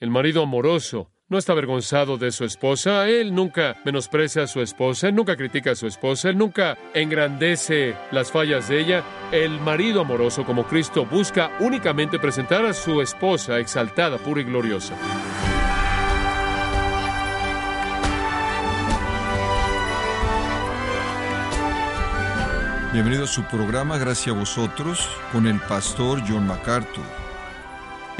El marido amoroso no está avergonzado de su esposa, él nunca menosprecia a su esposa, él nunca critica a su esposa, él nunca engrandece las fallas de ella. El marido amoroso como Cristo busca únicamente presentar a su esposa exaltada, pura y gloriosa. Bienvenido a su programa Gracias a vosotros con el pastor John MacArthur.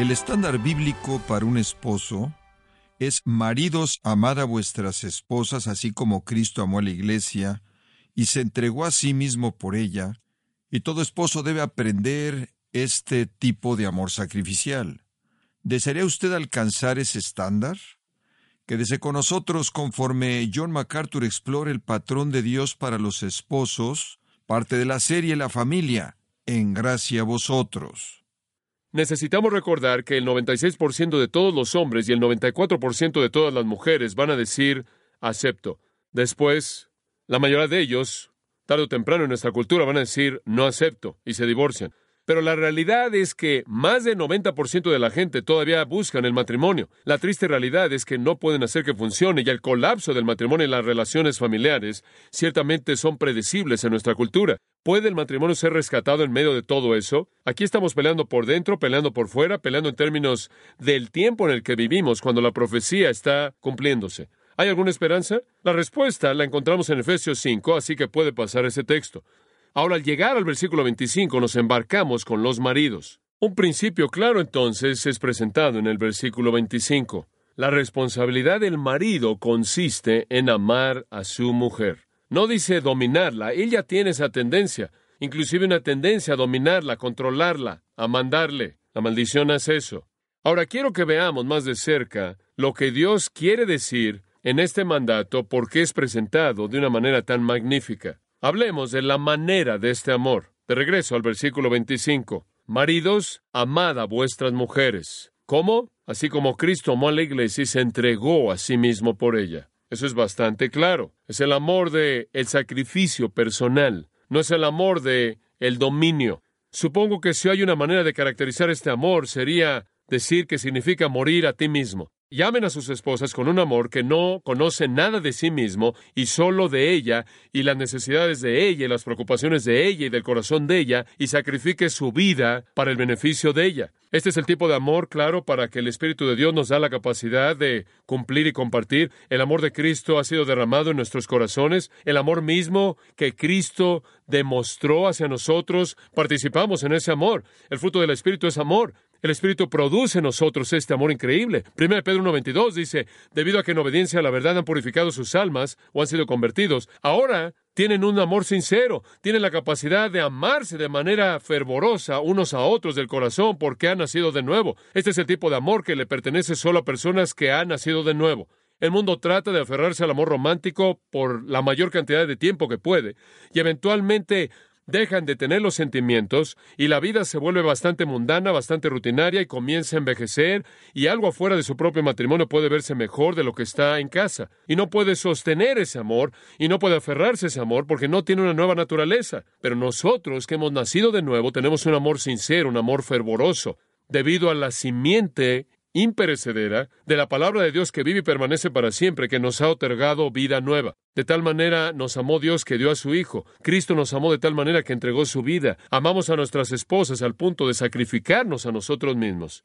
El estándar bíblico para un esposo es maridos, amad a vuestras esposas, así como Cristo amó a la iglesia y se entregó a sí mismo por ella, y todo esposo debe aprender este tipo de amor sacrificial. ¿Desearía usted alcanzar ese estándar? Quédese con nosotros conforme John MacArthur explore el patrón de Dios para los esposos, parte de la serie La familia, en gracia a vosotros. Necesitamos recordar que el 96% de todos los hombres y el 94% de todas las mujeres van a decir acepto. Después, la mayoría de ellos, tarde o temprano en nuestra cultura, van a decir no acepto y se divorcian. Pero la realidad es que más del 90% de la gente todavía buscan el matrimonio. La triste realidad es que no pueden hacer que funcione y el colapso del matrimonio y las relaciones familiares ciertamente son predecibles en nuestra cultura. ¿Puede el matrimonio ser rescatado en medio de todo eso? Aquí estamos peleando por dentro, peleando por fuera, peleando en términos del tiempo en el que vivimos cuando la profecía está cumpliéndose. ¿Hay alguna esperanza? La respuesta la encontramos en Efesios 5, así que puede pasar ese texto. Ahora, al llegar al versículo 25, nos embarcamos con los maridos. Un principio claro entonces es presentado en el versículo 25. La responsabilidad del marido consiste en amar a su mujer. No dice dominarla, ella tiene esa tendencia, inclusive una tendencia a dominarla, a controlarla, a mandarle. La maldición hace eso. Ahora quiero que veamos más de cerca lo que Dios quiere decir en este mandato porque es presentado de una manera tan magnífica. Hablemos de la manera de este amor. De regreso al versículo 25. Maridos, amad a vuestras mujeres. ¿Cómo? Así como Cristo amó a la iglesia y se entregó a sí mismo por ella. Eso es bastante claro. Es el amor de el sacrificio personal, no es el amor de el dominio. Supongo que si hay una manera de caracterizar este amor sería decir que significa morir a ti mismo. Llamen a sus esposas con un amor que no conoce nada de sí mismo y solo de ella y las necesidades de ella y las preocupaciones de ella y del corazón de ella y sacrifique su vida para el beneficio de ella. Este es el tipo de amor, claro, para que el Espíritu de Dios nos da la capacidad de cumplir y compartir. El amor de Cristo ha sido derramado en nuestros corazones. El amor mismo que Cristo demostró hacia nosotros, participamos en ese amor. El fruto del Espíritu es amor. El Espíritu produce en nosotros este amor increíble. 1 Pedro 1.22 dice, debido a que en obediencia a la verdad han purificado sus almas o han sido convertidos, ahora tienen un amor sincero, tienen la capacidad de amarse de manera fervorosa unos a otros del corazón porque han nacido de nuevo. Este es el tipo de amor que le pertenece solo a personas que han nacido de nuevo. El mundo trata de aferrarse al amor romántico por la mayor cantidad de tiempo que puede, y eventualmente dejan de tener los sentimientos y la vida se vuelve bastante mundana, bastante rutinaria y comienza a envejecer y algo afuera de su propio matrimonio puede verse mejor de lo que está en casa y no puede sostener ese amor y no puede aferrarse a ese amor porque no tiene una nueva naturaleza. Pero nosotros que hemos nacido de nuevo tenemos un amor sincero, un amor fervoroso, debido a la simiente imperecedera de la palabra de Dios que vive y permanece para siempre, que nos ha otorgado vida nueva. De tal manera nos amó Dios que dio a su Hijo. Cristo nos amó de tal manera que entregó su vida. Amamos a nuestras esposas al punto de sacrificarnos a nosotros mismos.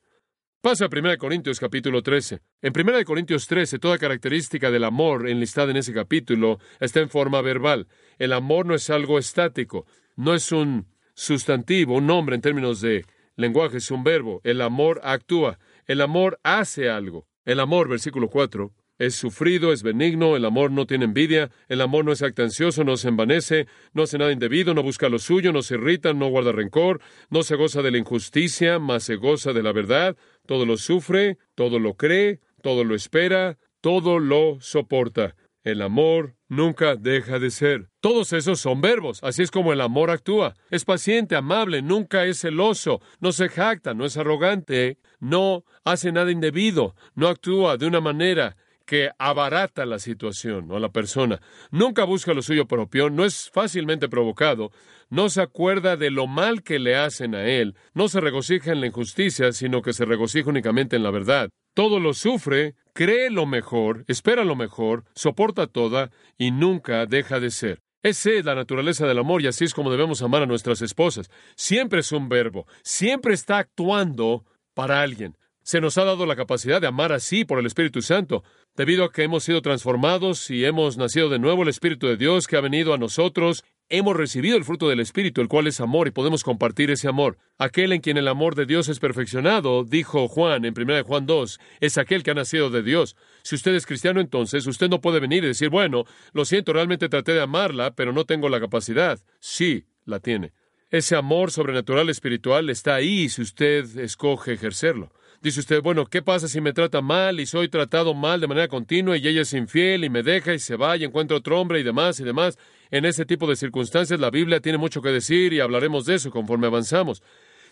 Pasa a 1 Corintios capítulo 13. En 1 Corintios 13, toda característica del amor enlistada en ese capítulo está en forma verbal. El amor no es algo estático, no es un sustantivo, un nombre en términos de lenguaje, es un verbo. El amor actúa. El amor hace algo. El amor, versículo 4, es sufrido, es benigno, el amor no tiene envidia, el amor no es actancioso, no se envanece, no hace nada indebido, no busca lo suyo, no se irrita, no guarda rencor, no se goza de la injusticia, mas se goza de la verdad, todo lo sufre, todo lo cree, todo lo espera, todo lo soporta. El amor nunca deja de ser. Todos esos son verbos, así es como el amor actúa. Es paciente, amable, nunca es celoso, no se jacta, no es arrogante, no hace nada indebido, no actúa de una manera que abarata la situación o la persona. Nunca busca lo suyo propio, no es fácilmente provocado, no se acuerda de lo mal que le hacen a él, no se regocija en la injusticia, sino que se regocija únicamente en la verdad. Todo lo sufre, cree lo mejor, espera lo mejor, soporta toda y nunca deja de ser. Esa es la naturaleza del amor y así es como debemos amar a nuestras esposas. Siempre es un verbo, siempre está actuando para alguien. Se nos ha dado la capacidad de amar así por el Espíritu Santo. Debido a que hemos sido transformados y hemos nacido de nuevo, el Espíritu de Dios que ha venido a nosotros, hemos recibido el fruto del Espíritu, el cual es amor, y podemos compartir ese amor. Aquel en quien el amor de Dios es perfeccionado, dijo Juan en 1 Juan 2, es aquel que ha nacido de Dios. Si usted es cristiano, entonces usted no puede venir y decir, bueno, lo siento, realmente traté de amarla, pero no tengo la capacidad. Sí, la tiene. Ese amor sobrenatural espiritual está ahí si usted escoge ejercerlo. Dice usted, bueno, ¿qué pasa si me trata mal y soy tratado mal de manera continua y ella es infiel y me deja y se va y encuentra otro hombre y demás y demás? En ese tipo de circunstancias la Biblia tiene mucho que decir y hablaremos de eso conforme avanzamos.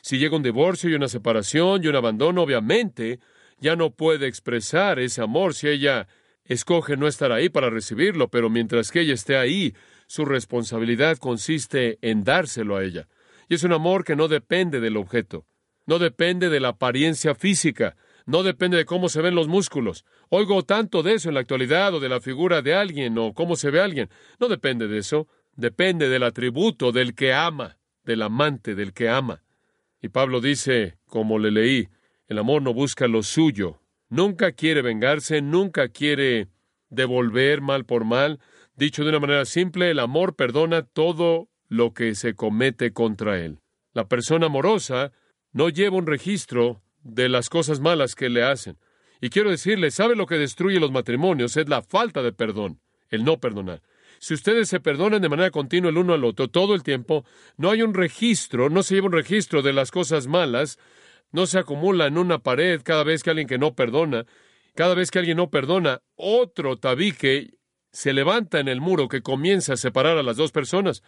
Si llega un divorcio y una separación y un abandono, obviamente ya no puede expresar ese amor si ella escoge no estar ahí para recibirlo, pero mientras que ella esté ahí, su responsabilidad consiste en dárselo a ella. Y es un amor que no depende del objeto. No depende de la apariencia física, no depende de cómo se ven los músculos. Oigo tanto de eso en la actualidad o de la figura de alguien o cómo se ve alguien. No depende de eso, depende del atributo del que ama, del amante, del que ama. Y Pablo dice, como le leí, el amor no busca lo suyo, nunca quiere vengarse, nunca quiere devolver mal por mal. Dicho de una manera simple, el amor perdona todo lo que se comete contra él. La persona amorosa no lleva un registro de las cosas malas que le hacen. Y quiero decirle, ¿sabe lo que destruye los matrimonios? Es la falta de perdón, el no perdonar. Si ustedes se perdonan de manera continua el uno al otro todo el tiempo, no hay un registro, no se lleva un registro de las cosas malas, no se acumula en una pared cada vez que alguien que no perdona, cada vez que alguien no perdona, otro tabique se levanta en el muro que comienza a separar a las dos personas.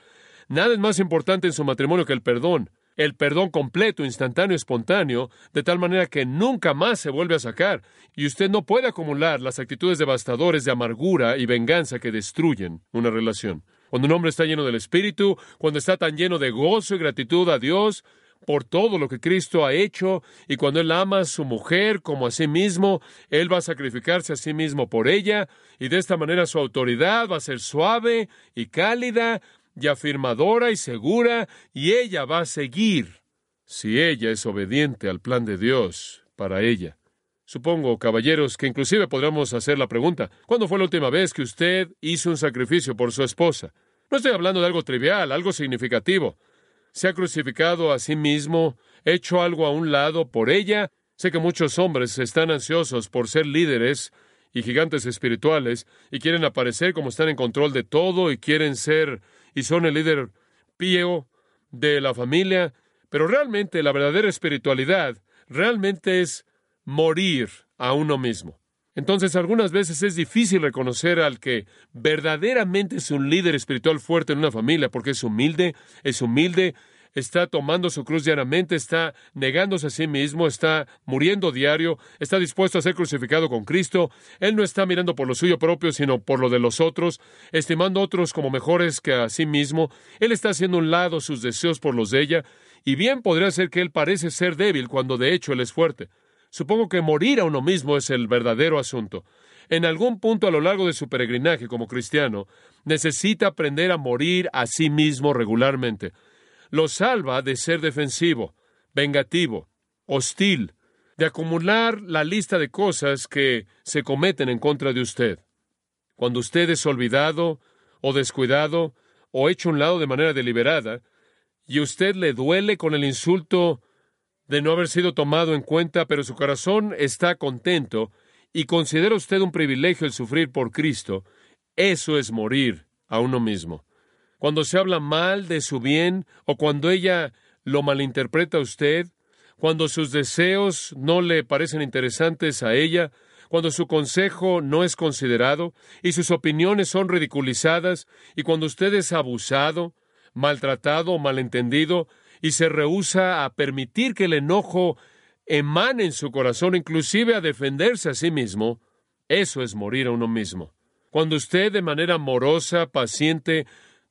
Nada es más importante en su matrimonio que el perdón el perdón completo, instantáneo, espontáneo, de tal manera que nunca más se vuelve a sacar, y usted no puede acumular las actitudes devastadoras de amargura y venganza que destruyen una relación. Cuando un hombre está lleno del Espíritu, cuando está tan lleno de gozo y gratitud a Dios por todo lo que Cristo ha hecho, y cuando Él ama a su mujer como a sí mismo, Él va a sacrificarse a sí mismo por ella, y de esta manera su autoridad va a ser suave y cálida, y afirmadora y segura, y ella va a seguir si ella es obediente al plan de Dios para ella. Supongo, caballeros, que inclusive podríamos hacer la pregunta, ¿cuándo fue la última vez que usted hizo un sacrificio por su esposa? No estoy hablando de algo trivial, algo significativo. ¿Se ha crucificado a sí mismo, hecho algo a un lado por ella? Sé que muchos hombres están ansiosos por ser líderes y gigantes espirituales y quieren aparecer como están en control de todo y quieren ser y son el líder pío de la familia, pero realmente la verdadera espiritualidad realmente es morir a uno mismo. Entonces algunas veces es difícil reconocer al que verdaderamente es un líder espiritual fuerte en una familia porque es humilde, es humilde, está tomando su cruz diariamente, está negándose a sí mismo, está muriendo diario, está dispuesto a ser crucificado con Cristo. Él no está mirando por lo suyo propio, sino por lo de los otros, estimando a otros como mejores que a sí mismo. Él está haciendo un lado sus deseos por los de ella, y bien podría ser que él parece ser débil cuando de hecho él es fuerte. Supongo que morir a uno mismo es el verdadero asunto. En algún punto a lo largo de su peregrinaje como cristiano, necesita aprender a morir a sí mismo regularmente lo salva de ser defensivo, vengativo, hostil, de acumular la lista de cosas que se cometen en contra de usted. Cuando usted es olvidado o descuidado o hecho un lado de manera deliberada, y usted le duele con el insulto de no haber sido tomado en cuenta, pero su corazón está contento y considera usted un privilegio el sufrir por Cristo, eso es morir a uno mismo cuando se habla mal de su bien o cuando ella lo malinterpreta a usted, cuando sus deseos no le parecen interesantes a ella, cuando su consejo no es considerado y sus opiniones son ridiculizadas, y cuando usted es abusado, maltratado o malentendido, y se rehúsa a permitir que el enojo emane en su corazón, inclusive a defenderse a sí mismo, eso es morir a uno mismo. Cuando usted de manera amorosa, paciente,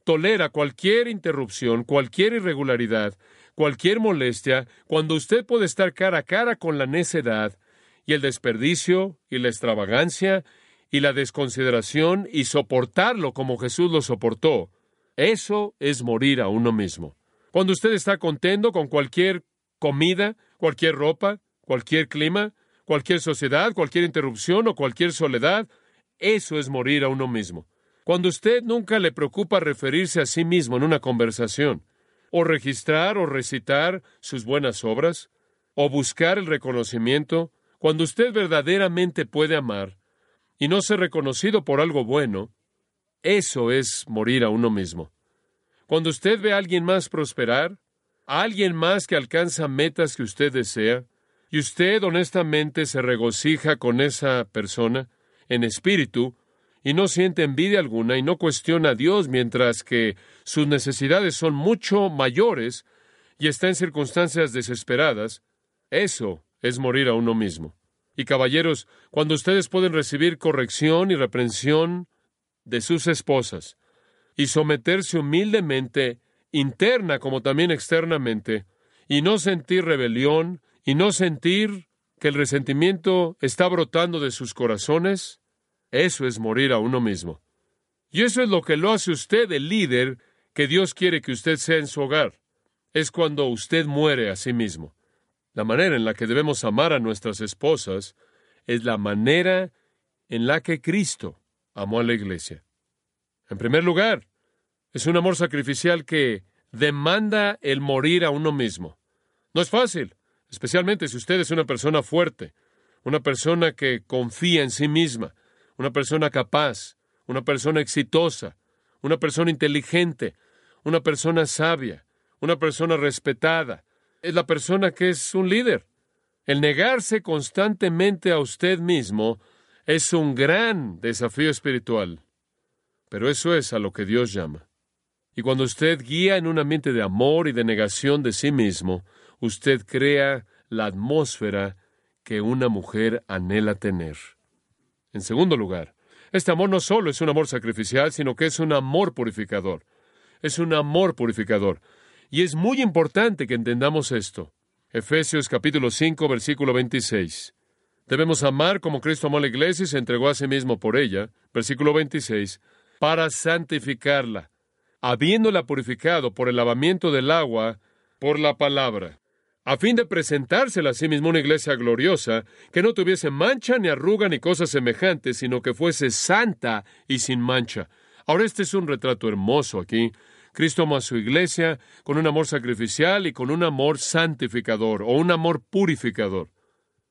tolera cualquier interrupción, cualquier irregularidad, cualquier molestia, cuando usted puede estar cara a cara con la necedad y el desperdicio y la extravagancia y la desconsideración y soportarlo como Jesús lo soportó, eso es morir a uno mismo. Cuando usted está contento con cualquier comida, cualquier ropa, cualquier clima, cualquier sociedad, cualquier interrupción o cualquier soledad, eso es morir a uno mismo. Cuando usted nunca le preocupa referirse a sí mismo en una conversación, o registrar o recitar sus buenas obras, o buscar el reconocimiento, cuando usted verdaderamente puede amar y no ser reconocido por algo bueno, eso es morir a uno mismo. Cuando usted ve a alguien más prosperar, a alguien más que alcanza metas que usted desea, y usted honestamente se regocija con esa persona en espíritu, y no siente envidia alguna y no cuestiona a Dios mientras que sus necesidades son mucho mayores y está en circunstancias desesperadas, eso es morir a uno mismo. Y caballeros, cuando ustedes pueden recibir corrección y reprensión de sus esposas y someterse humildemente, interna como también externamente, y no sentir rebelión y no sentir que el resentimiento está brotando de sus corazones, eso es morir a uno mismo. Y eso es lo que lo hace usted el líder que Dios quiere que usted sea en su hogar. Es cuando usted muere a sí mismo. La manera en la que debemos amar a nuestras esposas es la manera en la que Cristo amó a la iglesia. En primer lugar, es un amor sacrificial que demanda el morir a uno mismo. No es fácil, especialmente si usted es una persona fuerte, una persona que confía en sí misma, una persona capaz, una persona exitosa, una persona inteligente, una persona sabia, una persona respetada. Es la persona que es un líder. El negarse constantemente a usted mismo es un gran desafío espiritual. Pero eso es a lo que Dios llama. Y cuando usted guía en un ambiente de amor y de negación de sí mismo, usted crea la atmósfera que una mujer anhela tener. En segundo lugar, este amor no solo es un amor sacrificial, sino que es un amor purificador. Es un amor purificador. Y es muy importante que entendamos esto. Efesios capítulo 5, versículo 26. Debemos amar como Cristo amó a la iglesia y se entregó a sí mismo por ella. Versículo 26. Para santificarla, habiéndola purificado por el lavamiento del agua, por la palabra a fin de presentársela a sí mismo una iglesia gloriosa, que no tuviese mancha ni arruga ni cosas semejantes, sino que fuese santa y sin mancha. Ahora este es un retrato hermoso aquí. Cristo amó a su iglesia con un amor sacrificial y con un amor santificador o un amor purificador.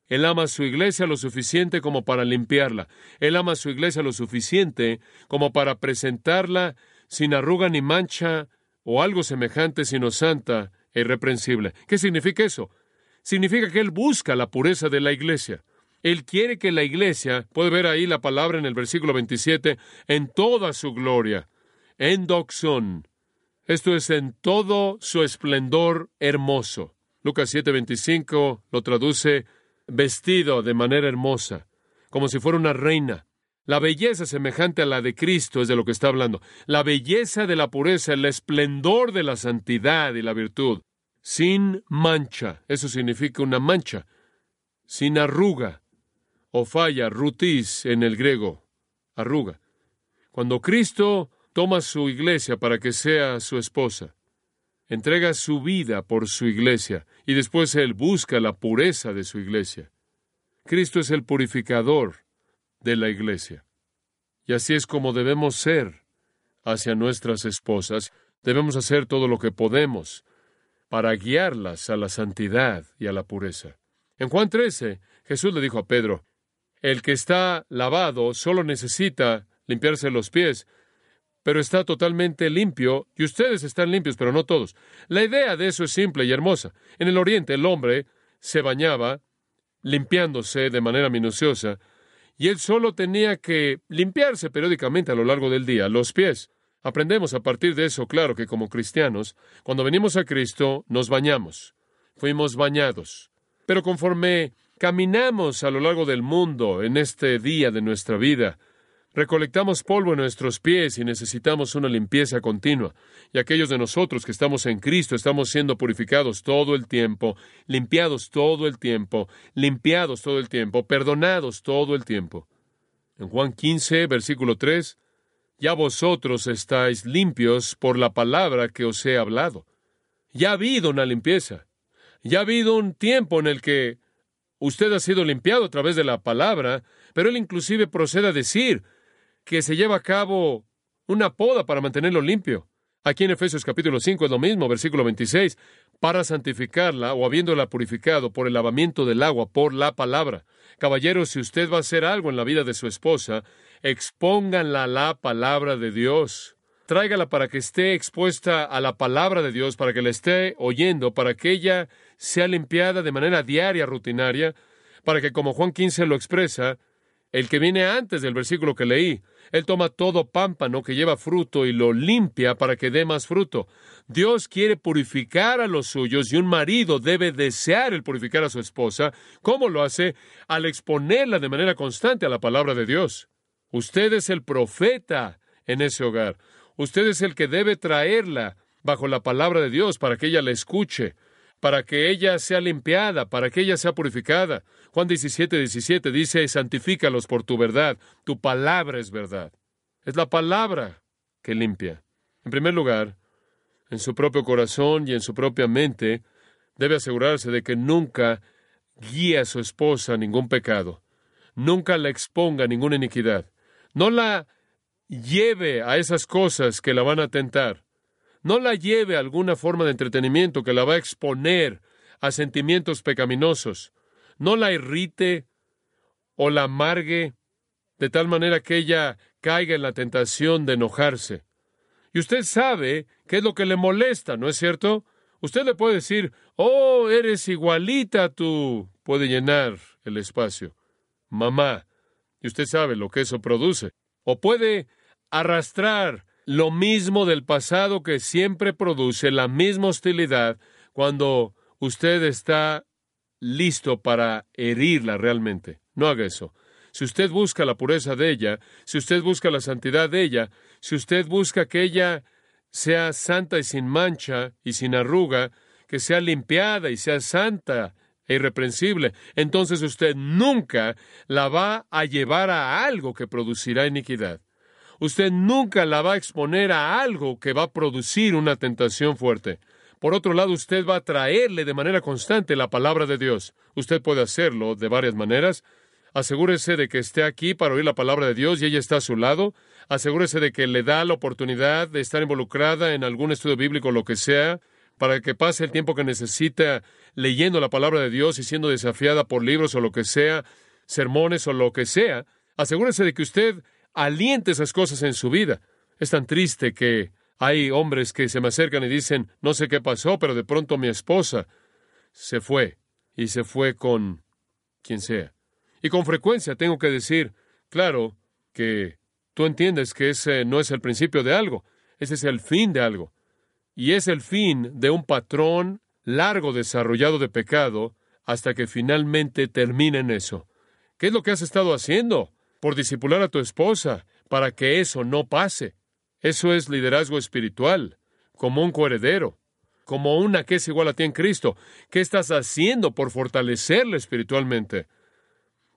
Él ama a su iglesia lo suficiente como para limpiarla. Él ama a su iglesia lo suficiente como para presentarla sin arruga ni mancha o algo semejante, sino santa irreprensible. ¿Qué significa eso? Significa que Él busca la pureza de la iglesia. Él quiere que la iglesia, puede ver ahí la palabra en el versículo 27, en toda su gloria, en doxón. Esto es en todo su esplendor hermoso. Lucas 7:25 lo traduce vestido de manera hermosa, como si fuera una reina. La belleza semejante a la de Cristo es de lo que está hablando. La belleza de la pureza, el esplendor de la santidad y la virtud. Sin mancha. Eso significa una mancha. Sin arruga. O falla, rutis en el griego. Arruga. Cuando Cristo toma su iglesia para que sea su esposa, entrega su vida por su iglesia y después Él busca la pureza de su iglesia. Cristo es el purificador de la iglesia. Y así es como debemos ser hacia nuestras esposas. Debemos hacer todo lo que podemos para guiarlas a la santidad y a la pureza. En Juan 13, Jesús le dijo a Pedro, el que está lavado solo necesita limpiarse los pies, pero está totalmente limpio, y ustedes están limpios, pero no todos. La idea de eso es simple y hermosa. En el Oriente el hombre se bañaba limpiándose de manera minuciosa, y él solo tenía que limpiarse periódicamente a lo largo del día los pies. Aprendemos a partir de eso, claro, que como cristianos, cuando venimos a Cristo, nos bañamos, fuimos bañados. Pero conforme caminamos a lo largo del mundo en este día de nuestra vida, Recolectamos polvo en nuestros pies y necesitamos una limpieza continua. Y aquellos de nosotros que estamos en Cristo estamos siendo purificados todo el tiempo, limpiados todo el tiempo, limpiados todo el tiempo, perdonados todo el tiempo. En Juan 15, versículo 3, ya vosotros estáis limpios por la palabra que os he hablado. Ya ha habido una limpieza. Ya ha habido un tiempo en el que usted ha sido limpiado a través de la palabra, pero él inclusive procede a decir, que se lleva a cabo una poda para mantenerlo limpio. Aquí en Efesios capítulo 5 es lo mismo, versículo 26, para santificarla o habiéndola purificado por el lavamiento del agua, por la palabra. Caballeros, si usted va a hacer algo en la vida de su esposa, expónganla a la palabra de Dios. Tráigala para que esté expuesta a la palabra de Dios, para que la esté oyendo, para que ella sea limpiada de manera diaria, rutinaria, para que, como Juan 15 lo expresa, el que viene antes del versículo que leí, él toma todo pámpano que lleva fruto y lo limpia para que dé más fruto. Dios quiere purificar a los suyos y un marido debe desear el purificar a su esposa. ¿Cómo lo hace? Al exponerla de manera constante a la palabra de Dios. Usted es el profeta en ese hogar. Usted es el que debe traerla bajo la palabra de Dios para que ella la escuche, para que ella sea limpiada, para que ella sea purificada. Juan 17, 17 dice, santifícalos por tu verdad, tu palabra es verdad. Es la palabra que limpia. En primer lugar, en su propio corazón y en su propia mente, debe asegurarse de que nunca guíe a su esposa a ningún pecado, nunca la exponga a ninguna iniquidad, no la lleve a esas cosas que la van a tentar, no la lleve a alguna forma de entretenimiento que la va a exponer a sentimientos pecaminosos. No la irrite o la amargue de tal manera que ella caiga en la tentación de enojarse. Y usted sabe qué es lo que le molesta, ¿no es cierto? Usted le puede decir, oh, eres igualita tú. Puede llenar el espacio. Mamá. Y usted sabe lo que eso produce. O puede arrastrar lo mismo del pasado que siempre produce la misma hostilidad cuando usted está listo para herirla realmente. No haga eso. Si usted busca la pureza de ella, si usted busca la santidad de ella, si usted busca que ella sea santa y sin mancha y sin arruga, que sea limpiada y sea santa e irreprensible, entonces usted nunca la va a llevar a algo que producirá iniquidad usted nunca la va a exponer a algo que va a producir una tentación fuerte. Por otro lado, usted va a traerle de manera constante la palabra de Dios. Usted puede hacerlo de varias maneras. Asegúrese de que esté aquí para oír la palabra de Dios y ella está a su lado. Asegúrese de que le da la oportunidad de estar involucrada en algún estudio bíblico, lo que sea, para que pase el tiempo que necesita leyendo la palabra de Dios y siendo desafiada por libros o lo que sea, sermones o lo que sea. Asegúrese de que usted aliente esas cosas en su vida. Es tan triste que hay hombres que se me acercan y dicen, no sé qué pasó, pero de pronto mi esposa se fue y se fue con quien sea. Y con frecuencia tengo que decir, claro, que tú entiendes que ese no es el principio de algo, ese es el fin de algo. Y es el fin de un patrón largo desarrollado de pecado hasta que finalmente termine en eso. ¿Qué es lo que has estado haciendo? Por disipular a tu esposa, para que eso no pase. Eso es liderazgo espiritual, como un coheredero, como una que es igual a ti en Cristo. ¿Qué estás haciendo por fortalecerle espiritualmente?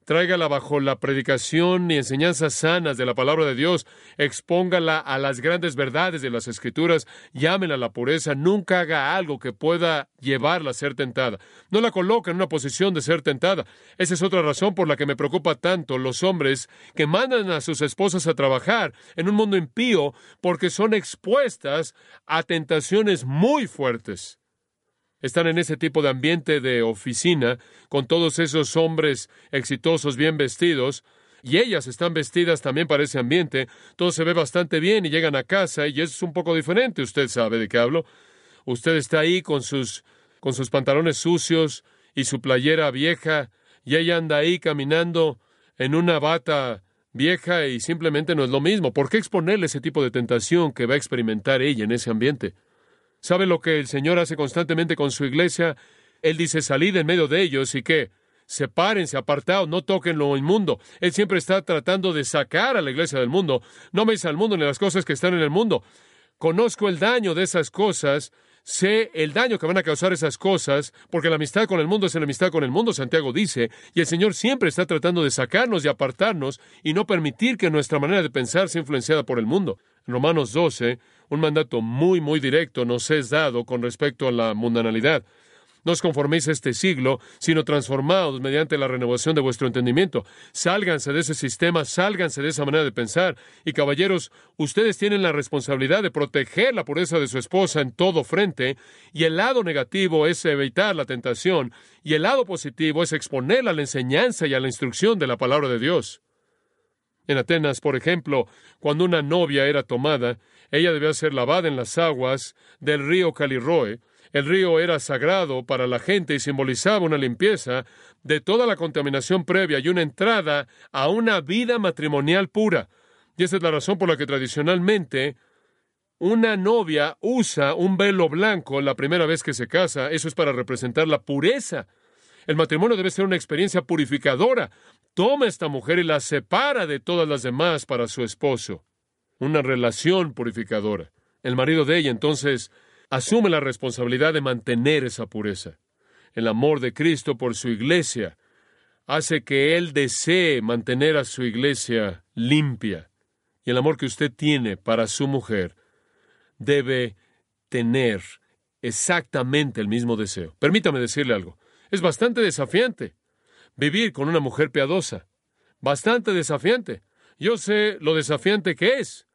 Tráigala bajo la predicación y enseñanzas sanas de la palabra de Dios. Expóngala a las grandes verdades de las Escrituras. Llámela a la pureza. Nunca haga algo que pueda llevarla a ser tentada. No la coloque en una posición de ser tentada. Esa es otra razón por la que me preocupa tanto los hombres que mandan a sus esposas a trabajar en un mundo impío porque son expuestas a tentaciones muy fuertes están en ese tipo de ambiente de oficina, con todos esos hombres exitosos, bien vestidos, y ellas están vestidas también para ese ambiente, todo se ve bastante bien y llegan a casa y es un poco diferente, usted sabe de qué hablo. Usted está ahí con sus con sus pantalones sucios y su playera vieja y ella anda ahí caminando en una bata vieja y simplemente no es lo mismo. ¿Por qué exponerle ese tipo de tentación que va a experimentar ella en ese ambiente? ¿Sabe lo que el Señor hace constantemente con su iglesia? Él dice, salid en medio de ellos y qué? sepárense, apartados, no toquen lo inmundo. Él siempre está tratando de sacar a la iglesia del mundo. No me al mundo ni las cosas que están en el mundo. Conozco el daño de esas cosas, sé el daño que van a causar esas cosas, porque la amistad con el mundo es la amistad con el mundo, Santiago dice, y el Señor siempre está tratando de sacarnos y apartarnos y no permitir que nuestra manera de pensar sea influenciada por el mundo. Romanos 12, un mandato muy, muy directo nos es dado con respecto a la mundanalidad. No os conforméis a este siglo, sino transformados mediante la renovación de vuestro entendimiento. Sálganse de ese sistema, sálganse de esa manera de pensar. Y caballeros, ustedes tienen la responsabilidad de proteger la pureza de su esposa en todo frente, y el lado negativo es evitar la tentación, y el lado positivo es exponerla a la enseñanza y a la instrucción de la palabra de Dios. En Atenas, por ejemplo, cuando una novia era tomada, ella debía ser lavada en las aguas del río Caliroe, el río era sagrado para la gente y simbolizaba una limpieza de toda la contaminación previa y una entrada a una vida matrimonial pura. Y esa es la razón por la que tradicionalmente una novia usa un velo blanco la primera vez que se casa. Eso es para representar la pureza. El matrimonio debe ser una experiencia purificadora. Toma a esta mujer y la separa de todas las demás para su esposo. Una relación purificadora. El marido de ella entonces asume la responsabilidad de mantener esa pureza. El amor de Cristo por su iglesia hace que Él desee mantener a su iglesia limpia. Y el amor que usted tiene para su mujer debe tener exactamente el mismo deseo. Permítame decirle algo. Es bastante desafiante vivir con una mujer piadosa. Bastante desafiante. Yo sé lo desafiante que es.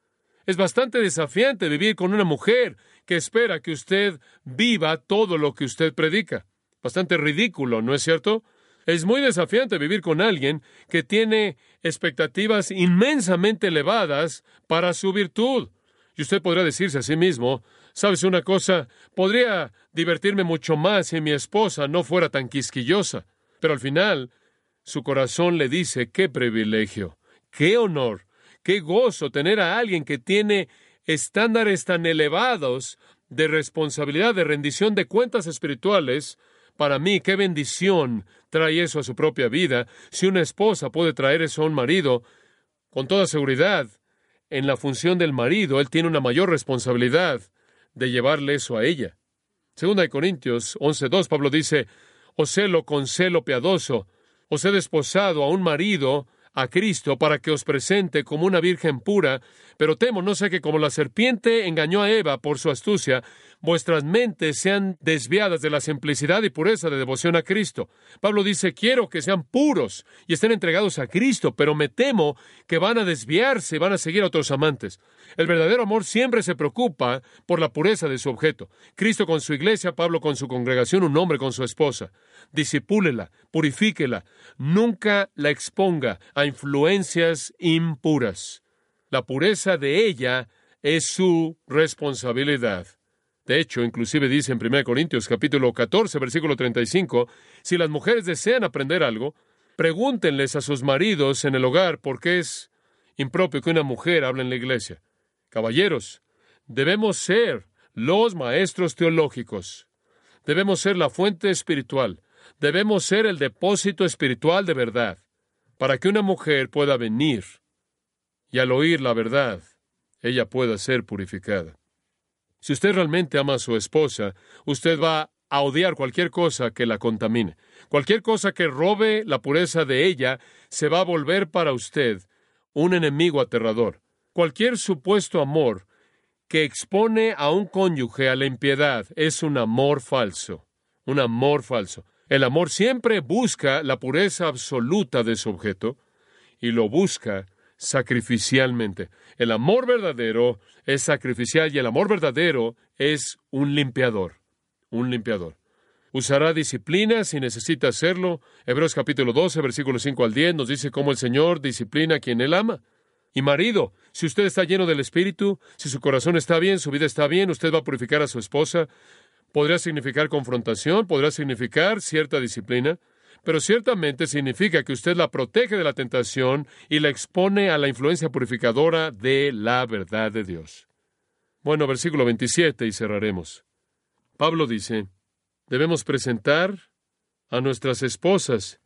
Es bastante desafiante vivir con una mujer que espera que usted viva todo lo que usted predica. Bastante ridículo, ¿no es cierto? Es muy desafiante vivir con alguien que tiene expectativas inmensamente elevadas para su virtud. Y usted podría decirse a sí mismo, ¿sabes una cosa? Podría divertirme mucho más si mi esposa no fuera tan quisquillosa. Pero al final, su corazón le dice, qué privilegio, qué honor, qué gozo tener a alguien que tiene estándares tan elevados de responsabilidad, de rendición de cuentas espirituales, para mí, qué bendición trae eso a su propia vida. Si una esposa puede traer eso a un marido, con toda seguridad, en la función del marido, él tiene una mayor responsabilidad de llevarle eso a ella. Segunda de Corintios 11.2, Pablo dice, os celo con celo piadoso, os he desposado a un marido a Cristo para que os presente como una virgen pura, pero temo no sé que como la serpiente engañó a Eva por su astucia, vuestras mentes sean desviadas de la simplicidad y pureza de devoción a Cristo. Pablo dice, quiero que sean puros y estén entregados a Cristo, pero me temo que van a desviarse y van a seguir a otros amantes. El verdadero amor siempre se preocupa por la pureza de su objeto. Cristo con su iglesia, Pablo con su congregación, un hombre con su esposa. Disipúlela, purifíquela, nunca la exponga a influencias impuras. La pureza de ella es su responsabilidad. De hecho, inclusive dice en 1 Corintios capítulo 14, versículo 35, si las mujeres desean aprender algo, pregúntenles a sus maridos en el hogar por qué es impropio que una mujer hable en la iglesia. Caballeros, debemos ser los maestros teológicos. Debemos ser la fuente espiritual. Debemos ser el depósito espiritual de verdad, para que una mujer pueda venir y al oír la verdad, ella pueda ser purificada. Si usted realmente ama a su esposa, usted va a odiar cualquier cosa que la contamine. Cualquier cosa que robe la pureza de ella se va a volver para usted un enemigo aterrador. Cualquier supuesto amor que expone a un cónyuge a la impiedad es un amor falso, un amor falso. El amor siempre busca la pureza absoluta de su objeto y lo busca sacrificialmente. El amor verdadero es sacrificial y el amor verdadero es un limpiador, un limpiador. Usará disciplina si necesita hacerlo. Hebreos capítulo 12, versículos 5 al 10 nos dice cómo el Señor disciplina a quien Él ama. Y marido, si usted está lleno del Espíritu, si su corazón está bien, su vida está bien, usted va a purificar a su esposa. Podría significar confrontación, podría significar cierta disciplina pero ciertamente significa que usted la protege de la tentación y la expone a la influencia purificadora de la verdad de Dios. Bueno, versículo 27 y cerraremos. Pablo dice, debemos presentar a nuestras esposas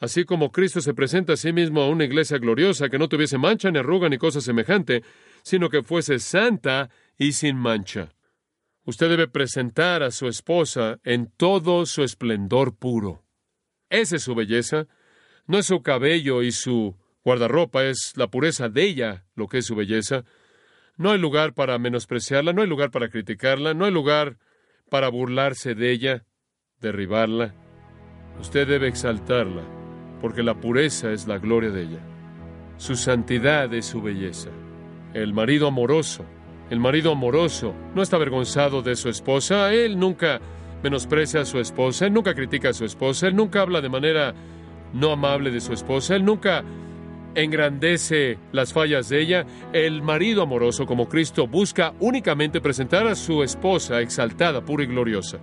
Así como Cristo se presenta a sí mismo a una iglesia gloriosa que no tuviese mancha ni arruga ni cosa semejante, sino que fuese santa y sin mancha. Usted debe presentar a su esposa en todo su esplendor puro. Esa es su belleza. No es su cabello y su guardarropa, es la pureza de ella lo que es su belleza. No hay lugar para menospreciarla, no hay lugar para criticarla, no hay lugar para burlarse de ella, derribarla. Usted debe exaltarla, porque la pureza es la gloria de ella. Su santidad es su belleza. El marido amoroso el marido amoroso no está avergonzado de su esposa, él nunca menosprecia a su esposa, él nunca critica a su esposa, él nunca habla de manera no amable de su esposa, él nunca engrandece las fallas de ella. El marido amoroso como Cristo busca únicamente presentar a su esposa exaltada, pura y gloriosa.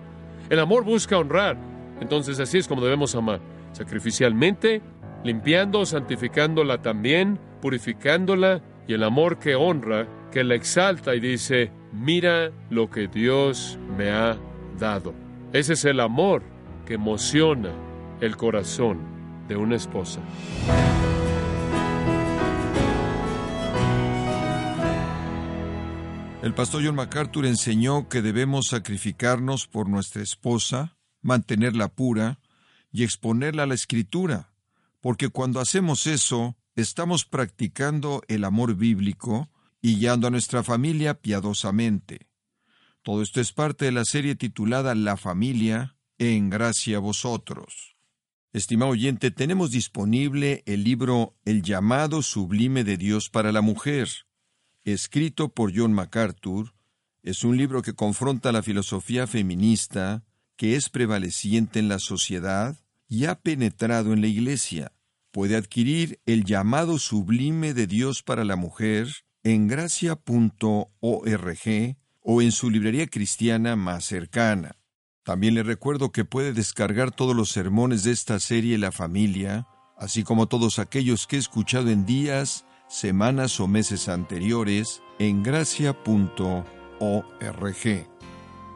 El amor busca honrar, entonces así es como debemos amar, sacrificialmente, limpiando, santificándola también, purificándola, y el amor que honra que la exalta y dice, mira lo que Dios me ha dado. Ese es el amor que emociona el corazón de una esposa. El pastor John MacArthur enseñó que debemos sacrificarnos por nuestra esposa, mantenerla pura y exponerla a la escritura, porque cuando hacemos eso, estamos practicando el amor bíblico y guiando a nuestra familia piadosamente. Todo esto es parte de la serie titulada La familia en gracia a vosotros. Estimado oyente, tenemos disponible el libro El llamado sublime de Dios para la mujer, escrito por John MacArthur. Es un libro que confronta la filosofía feminista que es prevaleciente en la sociedad y ha penetrado en la Iglesia. Puede adquirir El llamado sublime de Dios para la mujer en gracia.org o en su librería cristiana más cercana. También le recuerdo que puede descargar todos los sermones de esta serie La familia, así como todos aquellos que he escuchado en días, semanas o meses anteriores en gracia.org.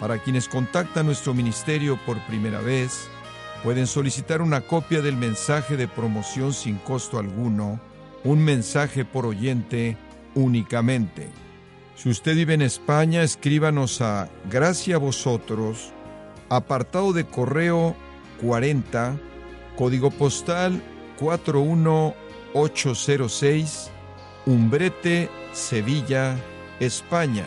Para quienes contactan nuestro ministerio por primera vez, pueden solicitar una copia del mensaje de promoción sin costo alguno, un mensaje por oyente únicamente. Si usted vive en España, escríbanos a Gracia a Vosotros, apartado de correo 40, código postal 41806, Umbrete, Sevilla, España.